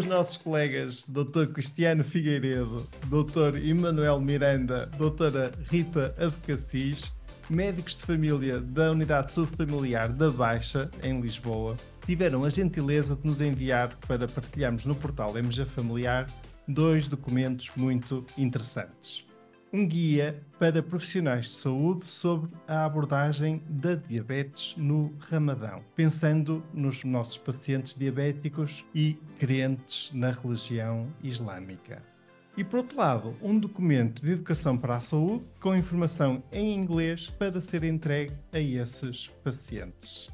Os nossos colegas Dr. Cristiano Figueiredo, Dr. Emanuel Miranda, Doutora Rita Advocacis, médicos de família da Unidade de Saúde Familiar da Baixa, em Lisboa, tiveram a gentileza de nos enviar para partilharmos no portal MG Familiar dois documentos muito interessantes um guia para profissionais de saúde sobre a abordagem da diabetes no Ramadão, pensando nos nossos pacientes diabéticos e crentes na religião islâmica. E por outro lado, um documento de educação para a saúde com informação em inglês para ser entregue a esses pacientes.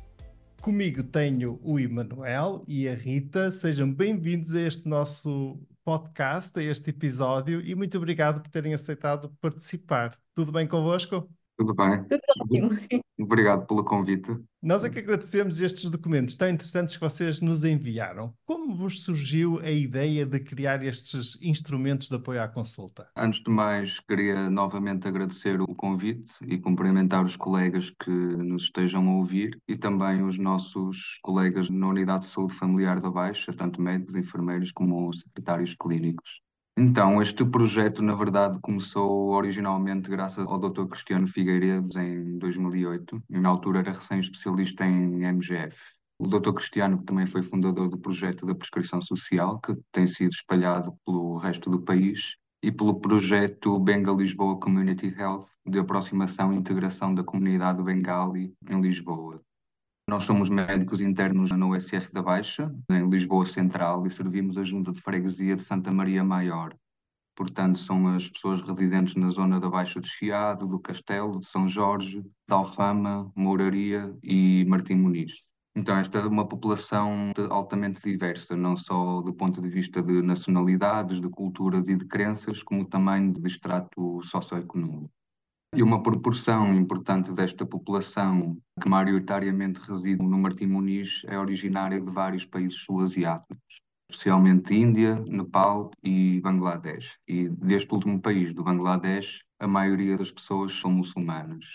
Comigo tenho o Emanuel e a Rita. Sejam bem-vindos a este nosso podcast, a este episódio, e muito obrigado por terem aceitado participar. Tudo bem convosco? Tudo bem. Tudo ótimo. Obrigado pelo convite. Nós é que agradecemos estes documentos tão interessantes que vocês nos enviaram. Como vos surgiu a ideia de criar estes instrumentos de apoio à consulta? Antes de mais, queria novamente agradecer o convite e cumprimentar os colegas que nos estejam a ouvir e também os nossos colegas na Unidade de Saúde Familiar da Baixa, tanto médicos, enfermeiros como secretários clínicos. Então, este projeto, na verdade, começou originalmente graças ao Dr. Cristiano Figueiredo em 2008. E, na altura era recém-especialista em MGF. O Dr. Cristiano, que também foi fundador do projeto da prescrição social, que tem sido espalhado pelo resto do país, e pelo projeto Benga Lisboa Community Health, de aproximação e integração da comunidade bengali em Lisboa. Nós somos médicos internos na USF da Baixa, em Lisboa Central, e servimos a Junta de Freguesia de Santa Maria Maior. Portanto, são as pessoas residentes na zona da Baixa de Chiado, do Castelo, de São Jorge, de Alfama, Mouraria e Martim Muniz. Então, esta é uma população altamente diversa, não só do ponto de vista de nacionalidades, de culturas e de crenças, como também de extrato socioeconómico. E uma proporção importante desta população, que maioritariamente reside no Martim Muniz, é originária de vários países sul-asiáticos, especialmente Índia, Nepal e Bangladesh. E deste último país, do Bangladesh, a maioria das pessoas são muçulmanas.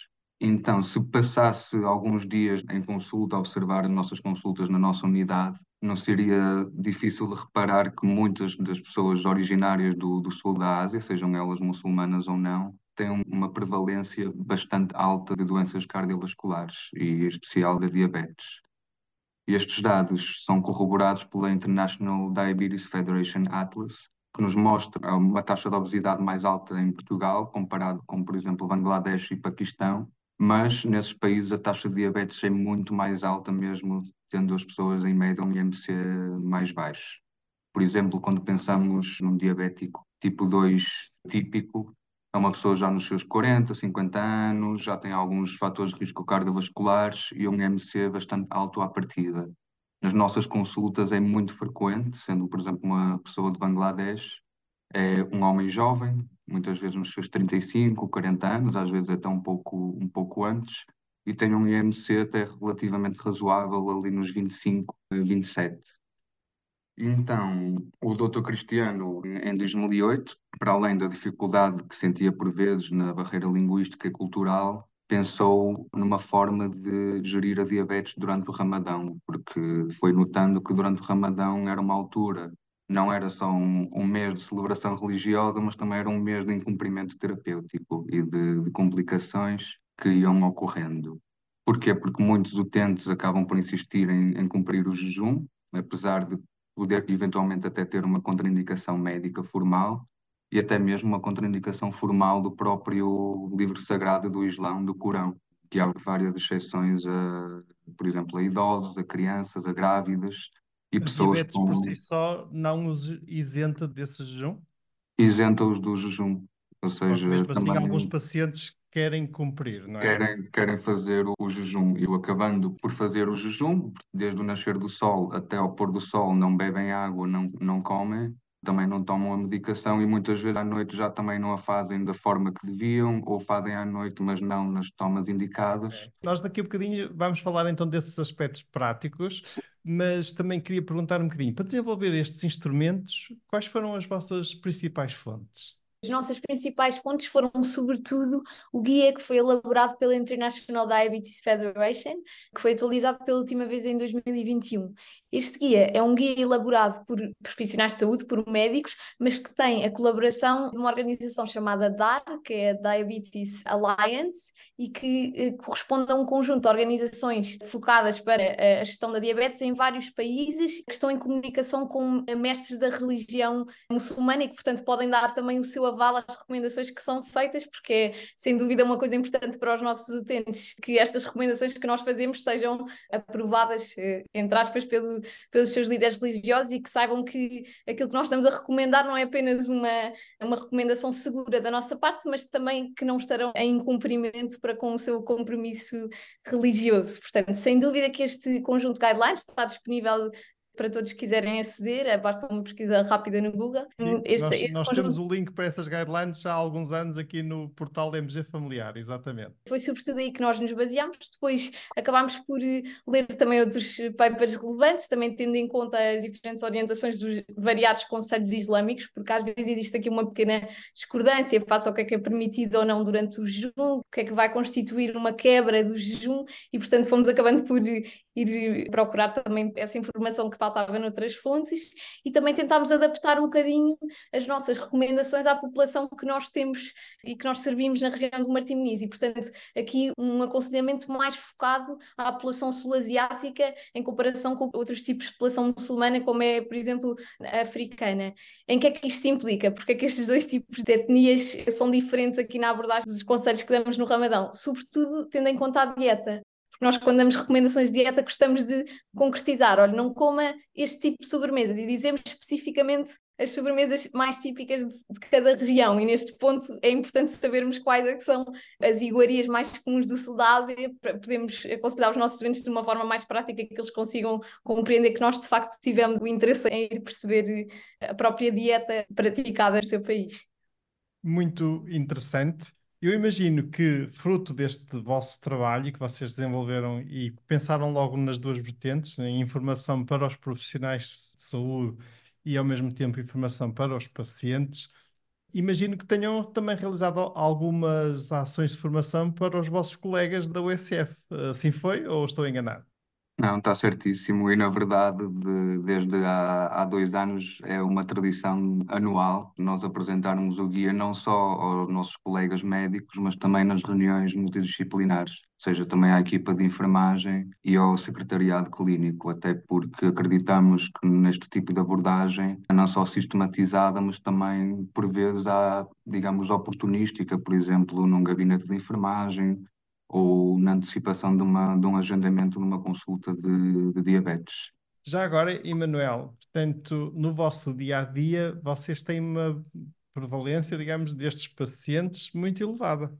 Então, se passasse alguns dias em consulta, a observar as nossas consultas na nossa unidade, não seria difícil de reparar que muitas das pessoas originárias do, do sul da Ásia, sejam elas muçulmanas ou não, têm uma prevalência bastante alta de doenças cardiovasculares e em especial da diabetes. Estes dados são corroborados pela International Diabetes Federation Atlas, que nos mostra uma taxa de obesidade mais alta em Portugal, comparado com, por exemplo, Bangladesh e Paquistão, mas nesses países a taxa de diabetes é muito mais alta mesmo, tendo as pessoas em média um IMC mais baixo. Por exemplo, quando pensamos num diabético tipo 2 típico, é uma pessoa já nos seus 40, 50 anos, já tem alguns fatores de risco cardiovasculares e um MC bastante alto à partida. Nas nossas consultas é muito frequente, sendo, por exemplo, uma pessoa de Bangladesh, é um homem jovem, muitas vezes nos seus 35, 40 anos, às vezes até um pouco, um pouco antes, e tem um IMC até relativamente razoável ali nos 25, 27. Então, o Dr. Cristiano, em 2008, para além da dificuldade que sentia por vezes na barreira linguística e cultural, pensou numa forma de gerir a diabetes durante o Ramadão, porque foi notando que durante o Ramadão era uma altura, não era só um, um mês de celebração religiosa, mas também era um mês de incumprimento terapêutico e de, de complicações que iam ocorrendo. Porquê? Porque muitos utentes acabam por insistir em, em cumprir o jejum, apesar de poder eventualmente até ter uma contraindicação médica formal e até mesmo uma contraindicação formal do próprio livro sagrado do Islão, do Corão, que há várias exceções, a, por exemplo, a idosos, a crianças, a grávidas e a pessoas diabetes com... por si só não os isenta desse jejum? isenta-os do jejum. Ou seja, Mesmo assim, também alguns pacientes querem cumprir, não é? querem, querem fazer o, o jejum. E eu acabando por fazer o jejum, desde o nascer do sol até ao pôr do sol, não bebem água, não, não comem, também não tomam a medicação e muitas vezes à noite já também não a fazem da forma que deviam, ou fazem à noite, mas não nas tomas indicadas. Nós daqui a bocadinho vamos falar então desses aspectos práticos, mas também queria perguntar um bocadinho, para desenvolver estes instrumentos, quais foram as vossas principais fontes? As nossas principais fontes foram, sobretudo, o guia que foi elaborado pela International Diabetes Federation, que foi atualizado pela última vez em 2021. Este guia é um guia elaborado por profissionais de saúde, por médicos, mas que tem a colaboração de uma organização chamada DAR, que é a Diabetes Alliance, e que eh, corresponde a um conjunto de organizações focadas para a gestão da diabetes em vários países, que estão em comunicação com mestres da religião muçulmana e que, portanto, podem dar também o seu aval às recomendações que são feitas, porque é, sem dúvida, uma coisa importante para os nossos utentes que estas recomendações que nós fazemos sejam aprovadas, eh, entre aspas, pelo, pelos seus líderes religiosos e que saibam que aquilo que nós estamos a recomendar não é apenas uma, uma recomendação segura da nossa parte, mas também que não estarão em cumprimento para com o seu compromisso religioso. Portanto, sem dúvida que este conjunto de guidelines está disponível para todos que quiserem aceder, é, basta uma pesquisa rápida no Google. Sim, este, nós, este nós conjunto... temos o link para essas guidelines já há alguns anos aqui no portal MG Familiar, exatamente. Foi sobretudo aí que nós nos baseámos, depois acabámos por eh, ler também outros papers relevantes, também tendo em conta as diferentes orientações dos variados conselhos islâmicos, porque às vezes existe aqui uma pequena discordância face ao que é que é permitido ou não durante o jejum, o que é que vai constituir uma quebra do jejum, e portanto fomos acabando por ir procurar também essa informação que faltava noutras fontes e também tentámos adaptar um bocadinho as nossas recomendações à população que nós temos e que nós servimos na região do Martim Muniz e portanto aqui um aconselhamento mais focado à população sul-asiática em comparação com outros tipos de população muçulmana como é por exemplo a africana. Em que é que isto implica? Porque é que estes dois tipos de etnias são diferentes aqui na abordagem dos conselhos que damos no Ramadão? Sobretudo tendo em conta a dieta nós, quando damos recomendações de dieta, gostamos de concretizar: olha, não coma este tipo de sobremesas e dizemos especificamente as sobremesas mais típicas de, de, cada região. E neste ponto é importante sabermos quais é são as iguarias mais comuns do sul da Ásia, para podermos aconselhar os nossos estudantes de uma forma mais prática que eles consigam compreender que nós de facto tivemos o interesse em ir perceber a própria dieta praticada no seu país. Muito interessante. Eu imagino que, fruto deste vosso trabalho que vocês desenvolveram e pensaram logo nas duas vertentes, em informação para os profissionais de saúde e, ao mesmo tempo, informação para os pacientes, imagino que tenham também realizado algumas ações de formação para os vossos colegas da USF. Assim foi ou estou enganado? Não, está certíssimo. E na verdade, de- desde há, há dois anos é uma tradição anual nós apresentarmos o guia não só aos nossos colegas médicos, mas também nas reuniões multidisciplinares, seja também à equipa de enfermagem e ao secretariado clínico, até porque acreditamos que neste tipo de abordagem é não só sistematizada, mas também por vezes há, digamos, oportunística, por exemplo, num gabinete de enfermagem ou na antecipação de, uma, de um agendamento de uma consulta de, de diabetes. Já agora, Emanuel, portanto, no vosso dia a dia, vocês têm uma prevalência, digamos, destes pacientes muito elevada.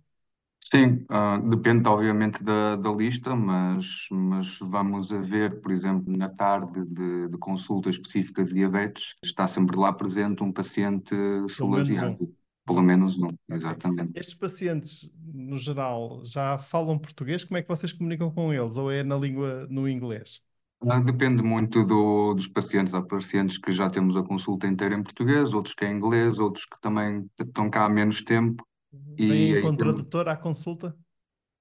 Sim, uh, depende obviamente da, da lista, mas, mas vamos a ver, por exemplo, na tarde de, de consulta específica de diabetes, está sempre lá presente um paciente sul-asiático. Pelo menos um, exatamente. Estes pacientes, no geral, já falam português? Como é que vocês comunicam com eles? Ou é na língua, no inglês? Ah, depende muito do, dos pacientes. Há pacientes que já temos a consulta inteira em português, outros que é em inglês, outros que também estão cá há menos tempo. Vêm com tradutor à consulta?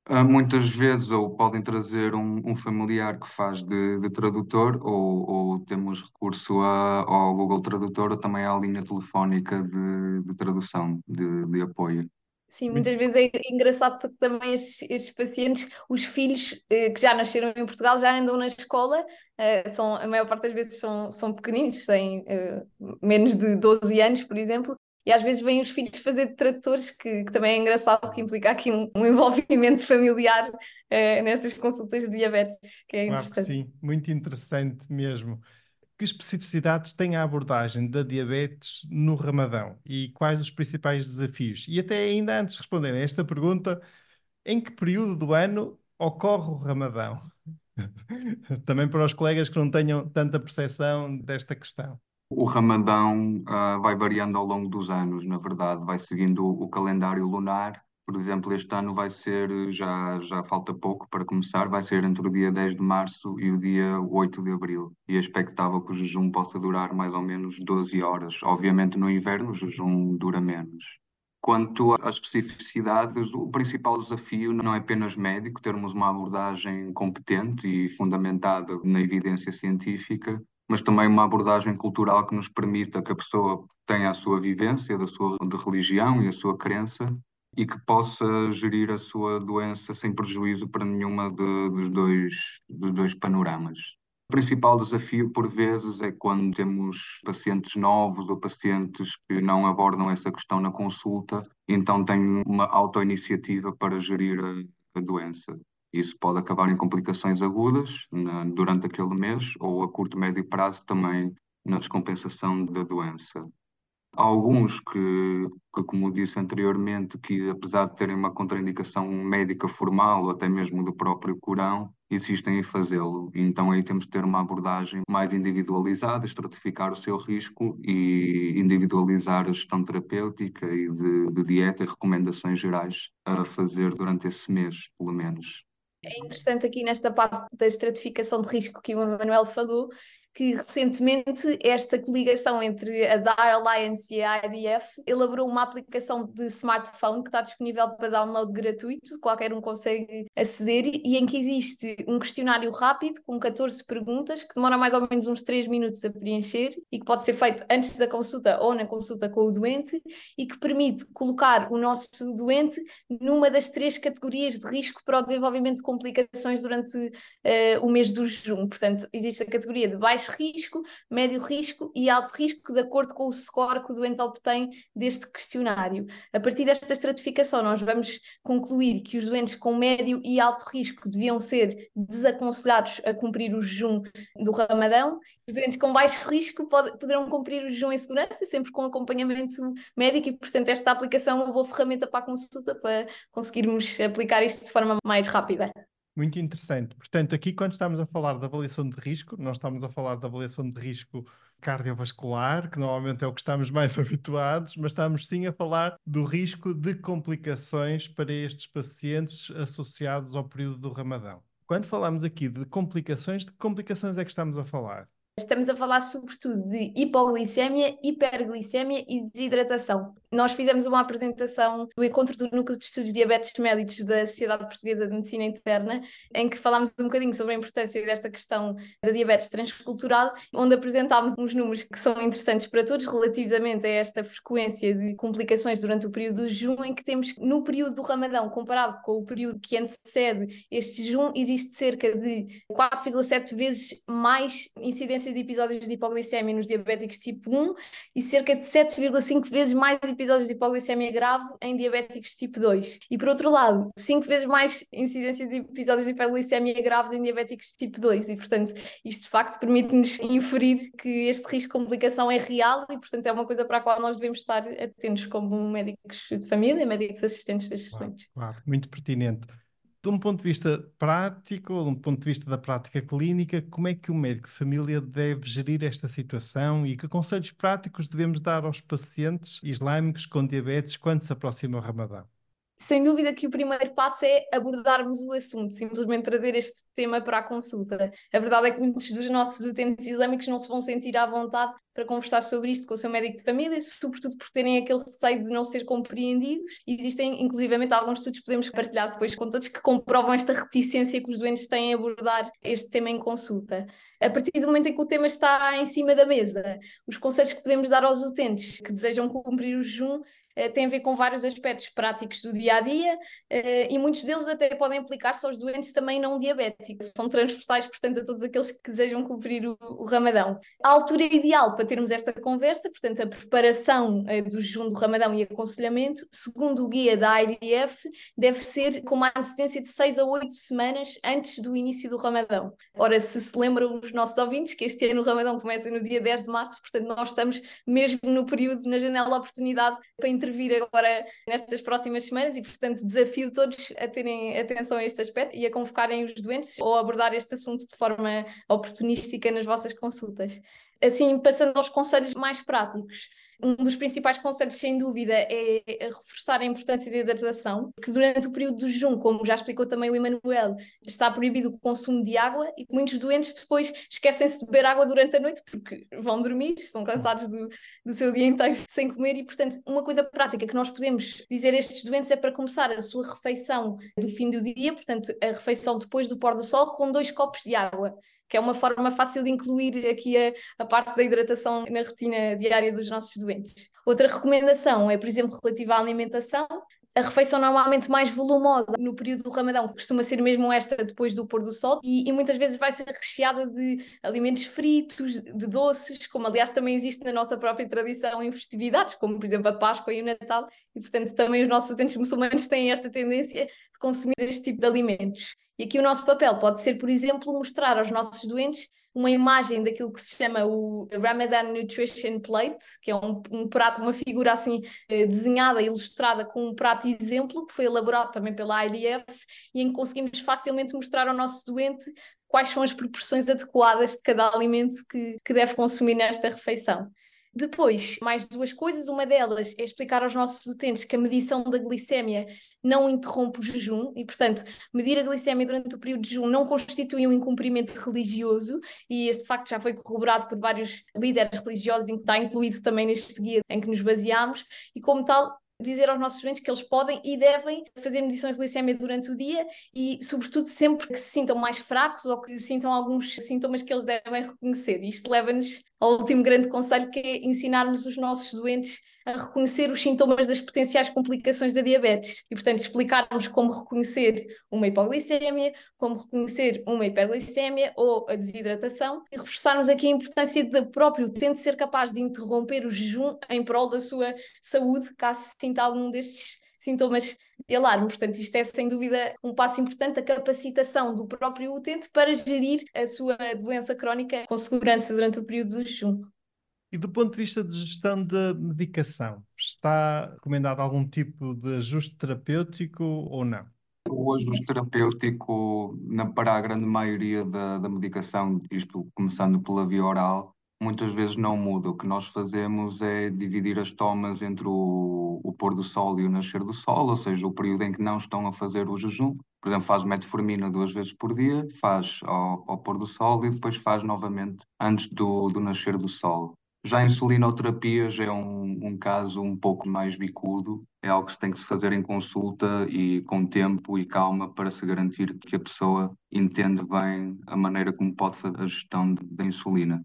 Uh, muitas vezes ou podem trazer um, um familiar que faz de, de tradutor ou, ou, temos recurso a, ao Google Tradutor ou também à linha telefónica de, de tradução, de, de, apoio. Sim, muitas vezes é engraçado porque também estes, estes pacientes, os filhos eh, que já nasceram em Portugal já andam na escola, eh, são, a maior parte das vezes são, são pequeninos, têm eh, menos de 12 anos, por exemplo, e às vezes vêm os filhos fazer de tradutores, que, que também é engraçado, que implica aqui um, um envolvimento familiar uh, nestas consultas de diabetes, que é claro interessante. Que sim, muito interessante mesmo. Que especificidades tem a abordagem da diabetes no Ramadão e quais os principais desafios? E até ainda antes de responderem a esta pergunta, em que período do ano ocorre o Ramadão? Também para os colegas que não tenham tanta percepção desta questão. O Ramadão uh, vai variando ao longo dos anos, na verdade, vai seguindo o, o calendário lunar por exemplo, este ano vai ser, já, já falta pouco para começar, vai ser entre o dia 10 de março e o dia 8 de abril. E é expectável que o jejum possa durar mais ou menos 12 horas. Obviamente, no inverno, o jejum dura menos. Quanto às especificidades, o principal desafio não é apenas médico, termos uma abordagem competente e fundamentada na evidência científica, mas também uma abordagem cultural que nos permita que a pessoa tenha a sua vivência da sua de religião e a sua crença e que possa gerir a sua doença sem prejuízo para nenhuma de, dos, dois, dos dois panoramas. O principal desafio, por vezes, é quando temos pacientes novos ou pacientes que não abordam essa questão na consulta, então têm uma autoiniciativa para gerir a, a doença. Isso pode acabar em complicações agudas na, durante aquele mês ou a curto, médio prazo também na descompensação da doença. Há alguns que, que, como disse anteriormente, que apesar de terem uma contraindicação médica formal ou até mesmo do próprio Corão, insistem em fazê-lo. Então aí temos de ter uma abordagem mais individualizada, estratificar o seu risco e individualizar a gestão terapêutica e de, de dieta e recomendações gerais a fazer durante esse mês, pelo menos. É interessante aqui nesta parte da estratificação de risco que o Manuel falou, que recentemente esta coligação entre a DAR Alliance e a IDF elaborou uma aplicação de smartphone que está disponível para download gratuito, qualquer um consegue aceder, e em que existe um questionário rápido com 14 perguntas que demora mais ou menos uns 3 minutos a preencher e que pode ser feito antes da consulta ou na consulta com o doente e que permite colocar o nosso doente numa das três categorias de risco para o desenvolvimento de complicações durante uh, o mês do jejum. Portanto, existe a categoria de baixo baixo risco, médio risco e alto risco, de acordo com o score que o doente obtém deste questionário. A partir desta estratificação, nós vamos concluir que os doentes com médio e alto risco deviam ser desaconselhados a cumprir o jejum do Ramadão. Os doentes com baixo risco pode, poderão cumprir o jejum em segurança, sempre com acompanhamento médico, e, portanto, esta aplicação é uma boa ferramenta para a consulta para conseguirmos aplicar isto de forma mais rápida. Muito interessante. Portanto, aqui quando estamos a falar de avaliação de risco, nós estamos a falar de avaliação de risco cardiovascular, que normalmente é o que estamos mais habituados, mas estamos sim a falar do risco de complicações para estes pacientes associados ao período do Ramadão. Quando falamos aqui de complicações, de complicações é que estamos a falar? Estamos a falar sobretudo de hipoglicemia, hiperglicemia e desidratação. Nós fizemos uma apresentação do encontro do Núcleo de Estudos Diabetes Mellitus da Sociedade Portuguesa de Medicina Interna, em que falámos um bocadinho sobre a importância desta questão da diabetes transcultural, onde apresentámos uns números que são interessantes para todos relativamente a esta frequência de complicações durante o período do jejum, em que temos no período do Ramadão, comparado com o período que antecede este jejum, existe cerca de 4,7 vezes mais incidência de episódios de hipoglicemia nos diabéticos tipo 1 e cerca de 7,5 vezes mais episódios de hipoglicemia grave em diabéticos tipo 2. E por outro lado, 5 vezes mais incidência de episódios de hipoglicemia graves em diabéticos tipo 2. E portanto, isto de facto permite-nos inferir que este risco de complicação é real e portanto é uma coisa para a qual nós devemos estar atentos como médicos de família, médicos assistentes destes claro, doentes. Claro, muito pertinente de um ponto de vista prático, de um ponto de vista da prática clínica, como é que o médico de família deve gerir esta situação e que conselhos práticos devemos dar aos pacientes islâmicos com diabetes quando se aproxima o Ramadão? Sem dúvida que o primeiro passo é abordarmos o assunto, simplesmente trazer este tema para a consulta. A verdade é que muitos dos nossos utentes islâmicos não se vão sentir à vontade para conversar sobre isto com o seu médico de família, sobretudo por terem aquele receio de não ser compreendidos. Existem, inclusivamente, alguns estudos que podemos partilhar depois com todos que comprovam esta reticência que os doentes têm a abordar este tema em consulta. A partir do momento em que o tema está em cima da mesa, os conselhos que podemos dar aos utentes que desejam cumprir o jejum uh, têm a ver com vários aspectos práticos do dia a dia uh, e muitos deles até podem aplicar-se aos doentes também não diabéticos. São transversais, portanto, a todos aqueles que desejam cumprir o, o Ramadão. A altura ideal para termos esta conversa, portanto, a preparação do jejum do Ramadão e aconselhamento, segundo o guia da IDF, deve ser com uma antecedência de 6 a 8 semanas antes do início do Ramadão. Ora, se se lembram os nossos ouvintes que este ano o Ramadão começa no dia 10 de março, portanto, nós estamos mesmo no período, na janela de oportunidade para agora nestas próximas semanas e, portanto, desafio todos a terem atenção a este aspecto e a convocarem os doentes ou abordar este assunto de forma oportunística nas vossas consultas. Assim, passando aos conselhos mais práticos. Um dos principais conselhos, sem dúvida, é reforçar a importância da hidratação, que durante o período do jejum, como já explicou também o Emanuel, está proibido o consumo de água e muitos doentes depois esquecem-se de beber água durante a noite porque vão dormir, estão cansados do, do seu dia inteiro sem comer e, portanto, uma coisa prática que nós podemos dizer a estes doentes é para começar a sua refeição do fim do dia, portanto, a refeição depois do pôr do sol, com dois copos de água que é uma forma fácil de incluir aqui a, a parte da hidratação na rotina diária dos nossos doentes. Outra recomendação é, por exemplo, relativa à alimentação. A refeição normalmente mais volumosa no período do Ramadão costuma ser mesmo esta depois do pôr do sol e, e, muitas vezes vai ser recheada de alimentos fritos, de doces, como aliás também existe na nossa própria tradição em festividades, como por exemplo a Páscoa e o Natal, e portanto também os nossos utentes muçulmanos têm esta tendência de consumir este tipo de alimentos. E aqui o nosso papel pode ser, por exemplo, mostrar aos nossos doentes uma imagem daquilo que se chama o Ramadan Nutrition Plate, que é um, um prato, uma figura assim eh, desenhada, ilustrada com um prato exemplo, que foi elaborado também pela IDF, e em que conseguimos facilmente mostrar ao nosso doente quais são as proporções adequadas de cada alimento que, que deve consumir nesta refeição. Depois, mais duas coisas. Uma delas é explicar aos nossos utentes que a medição da glicémia não interrompe o jejum e, portanto, medir a glicémia durante o período de jejum não constitui um incumprimento religioso e este facto já foi corroborado por vários líderes religiosos, que está incluído também neste guia em que nos baseamos e, como tal, dizer aos nossos doentes que eles podem e devem fazer medições de glicemia durante o dia e, sobretudo, sempre que se sintam mais fracos ou que sintam alguns sintomas que eles devem reconhecer. Isto leva-nos ao último grande conselho, que é ensinarmos os nossos doentes a reconhecer os sintomas das potenciais complicações da diabetes. E, portanto, explicarmos como reconhecer uma hipoglicemia, como reconhecer uma hiperglicemia ou a desidratação e reforçarmos aqui a importância de próprio utente ser capaz de interromper o jejum em prol da sua saúde, caso sinta algum destes sintomas de alarme. Portanto, isto é sem dúvida um passo importante, a capacitação do próprio utente para gerir a sua doença crónica com segurança durante o período do jejum. E do ponto de vista de gestão da medicação, está recomendado algum tipo de ajuste terapêutico ou não? O ajuste terapêutico, na, para a grande maioria da, da medicação, isto começando pela via oral, muitas vezes não muda. O que nós fazemos é dividir as tomas entre o, o pôr do sol e o nascer do sol, ou seja, o período em que não estão a fazer o jejum. Por exemplo, faz metformina duas vezes por dia, faz ao, ao pôr do sol e depois faz novamente antes do, do nascer do sol. Já a insulinoterapia já é um, um caso um pouco mais bicudo, é algo que se tem que se fazer em consulta e com tempo e calma para se garantir que a pessoa entende bem a maneira como pode fazer a gestão da insulina.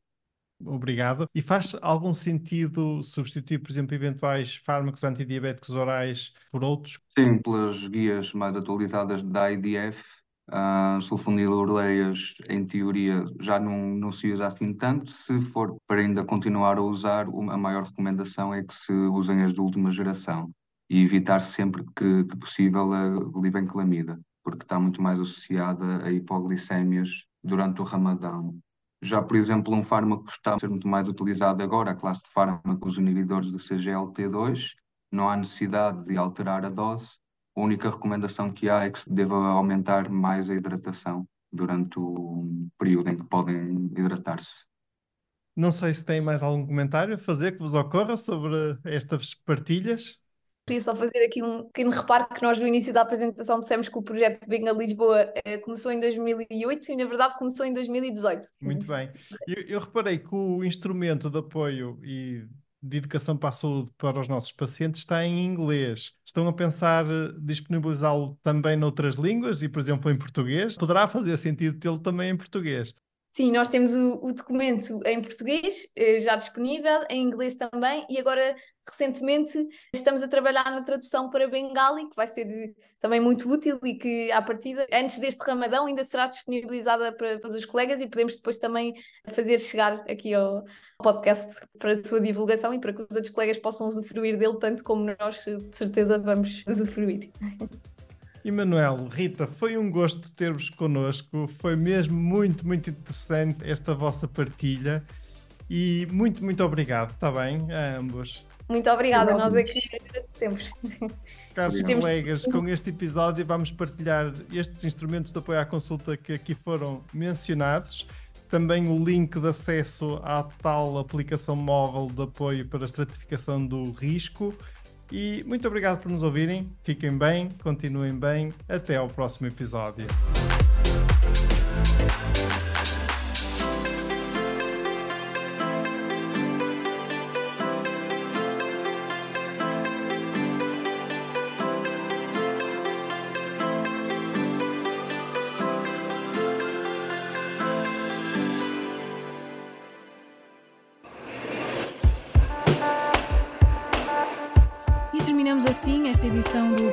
Obrigado. E faz algum sentido substituir, por exemplo, eventuais fármacos antidiabéticos orais por outros? Sim, pelas guias mais atualizadas da IDF, uh, sulfonilureias, em teoria, já não, não se usa assim tanto. Se for para ainda continuar a usar, a maior recomendação é que se usem as de última geração e evitar sempre que, que possível a glibenclamida, porque está muito mais associada a hipoglicémias durante o ramadão. Já, por exemplo, um fármaco que está a ser muito mais utilizado agora, a classe de fármacos inibidores do CGLT2, não há necessidade de alterar a dose. A única recomendação que há é que se deva aumentar mais a hidratação durante o período em que podem hidratar-se. Não sei se tem mais algum comentário a fazer que vos ocorra sobre estas partilhas. Queria só fazer aqui um pequeno reparo que nós no início da apresentação dissemos que o projeto Big na Lisboa eh, começou em 2008 e na verdade começou em 2018. Muito bem. Eu, eu reparei que o instrumento de apoio e de educação para a saúde para os nossos pacientes está em inglês. Estão a pensar eh, disponibilizá-lo também noutras línguas e, por exemplo, em português? Poderá fazer sentido tê-lo também em português? Sim, nós temos o, o, documento em português, eh, já disponível, em inglês também, e agora, recentemente, estamos a trabalhar na tradução para Bengali, que vai ser também muito útil e que, à partida, antes deste Ramadão, ainda será disponibilizada para, para os colegas e podemos depois também fazer chegar aqui ao, podcast para a sua divulgação e para que os outros colegas possam usufruir dele tanto como nós, de certeza, vamos usufruir. Emanuel, Rita, foi um gosto ter-vos connosco. Foi mesmo muito, muito interessante esta vossa partilha. E muito, muito obrigado, está bem? A ambos. Muito obrigada, nós aqui agradecemos. Caros colegas, com este episódio vamos partilhar estes instrumentos de apoio à consulta que aqui foram mencionados. Também o link de acesso à tal aplicação móvel de apoio para a estratificação do risco e muito obrigado por nos ouvirem. Fiquem bem, continuem bem. Até ao próximo episódio.